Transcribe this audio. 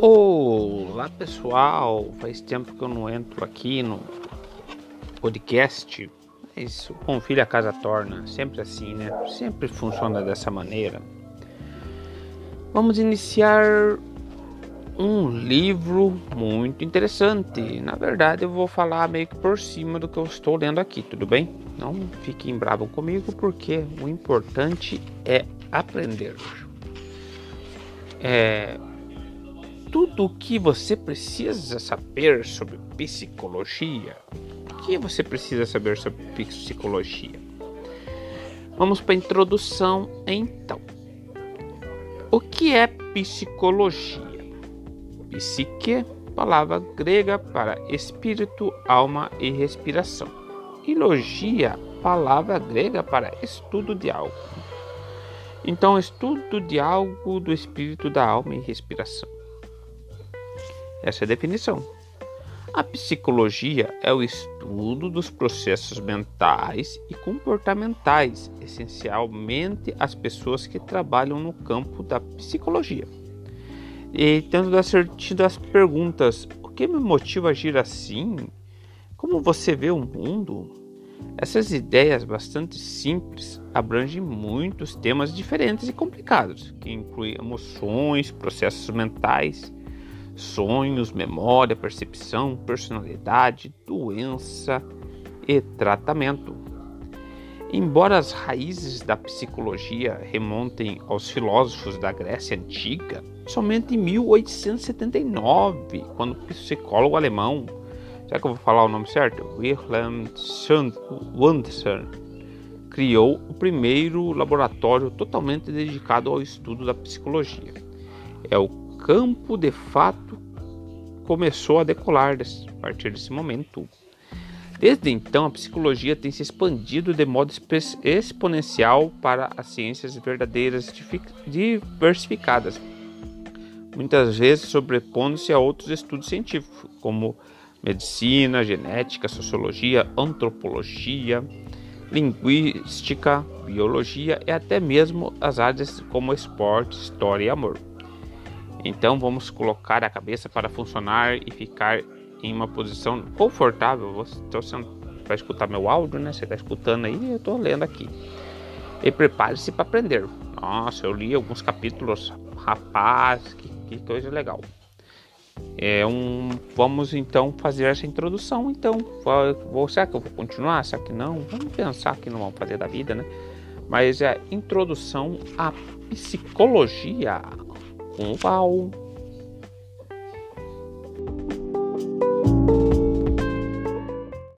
Olá pessoal, faz tempo que eu não entro aqui no podcast. Isso, com filho a casa torna, sempre assim, né? Sempre funciona dessa maneira. Vamos iniciar um livro muito interessante. Na verdade, eu vou falar meio que por cima do que eu estou lendo aqui, tudo bem? Não fiquem bravos comigo, porque o importante é aprender. É, tudo o que você precisa saber sobre psicologia. O que você precisa saber sobre psicologia? Vamos para a introdução então. O que é psicologia? Psique, palavra grega para espírito, alma e respiração. E logia, palavra grega para estudo de algo. Então, estudo de algo do espírito, da alma e respiração. Essa é a definição. A psicologia é o estudo dos processos mentais e comportamentais, essencialmente as pessoas que trabalham no campo da psicologia. E tendo dar sentido às perguntas: o que me motiva a agir assim? Como você vê o mundo? Essas ideias bastante simples abrangem muitos temas diferentes e complicados, que incluem emoções, processos mentais, sonhos, memória, percepção, personalidade, doença e tratamento. Embora as raízes da psicologia remontem aos filósofos da Grécia Antiga, somente em 1879, quando o psicólogo alemão, será que eu vou falar o nome certo? Wilhelm Wunderson, criou o primeiro laboratório totalmente dedicado ao estudo da psicologia. É o campo de fato começou a decolar a partir desse momento. Desde então, a psicologia tem se expandido de modo exponencial para as ciências verdadeiras diversificadas, muitas vezes sobrepondo-se a outros estudos científicos, como medicina, genética, sociologia, antropologia, linguística, biologia e até mesmo as áreas como esporte, história e amor. Então vamos colocar a cabeça para funcionar e ficar em uma posição confortável. Estou para escutar meu áudio, né? Você está escutando aí, eu estou lendo aqui. E prepare-se para aprender. Nossa, eu li alguns capítulos, rapaz, que, que coisa legal. É um, vamos então fazer essa introdução. Então, vou, será que eu vou continuar? Será que não? Vamos pensar que não vamos fazer da vida, né? Mas é a introdução à psicologia. 红包。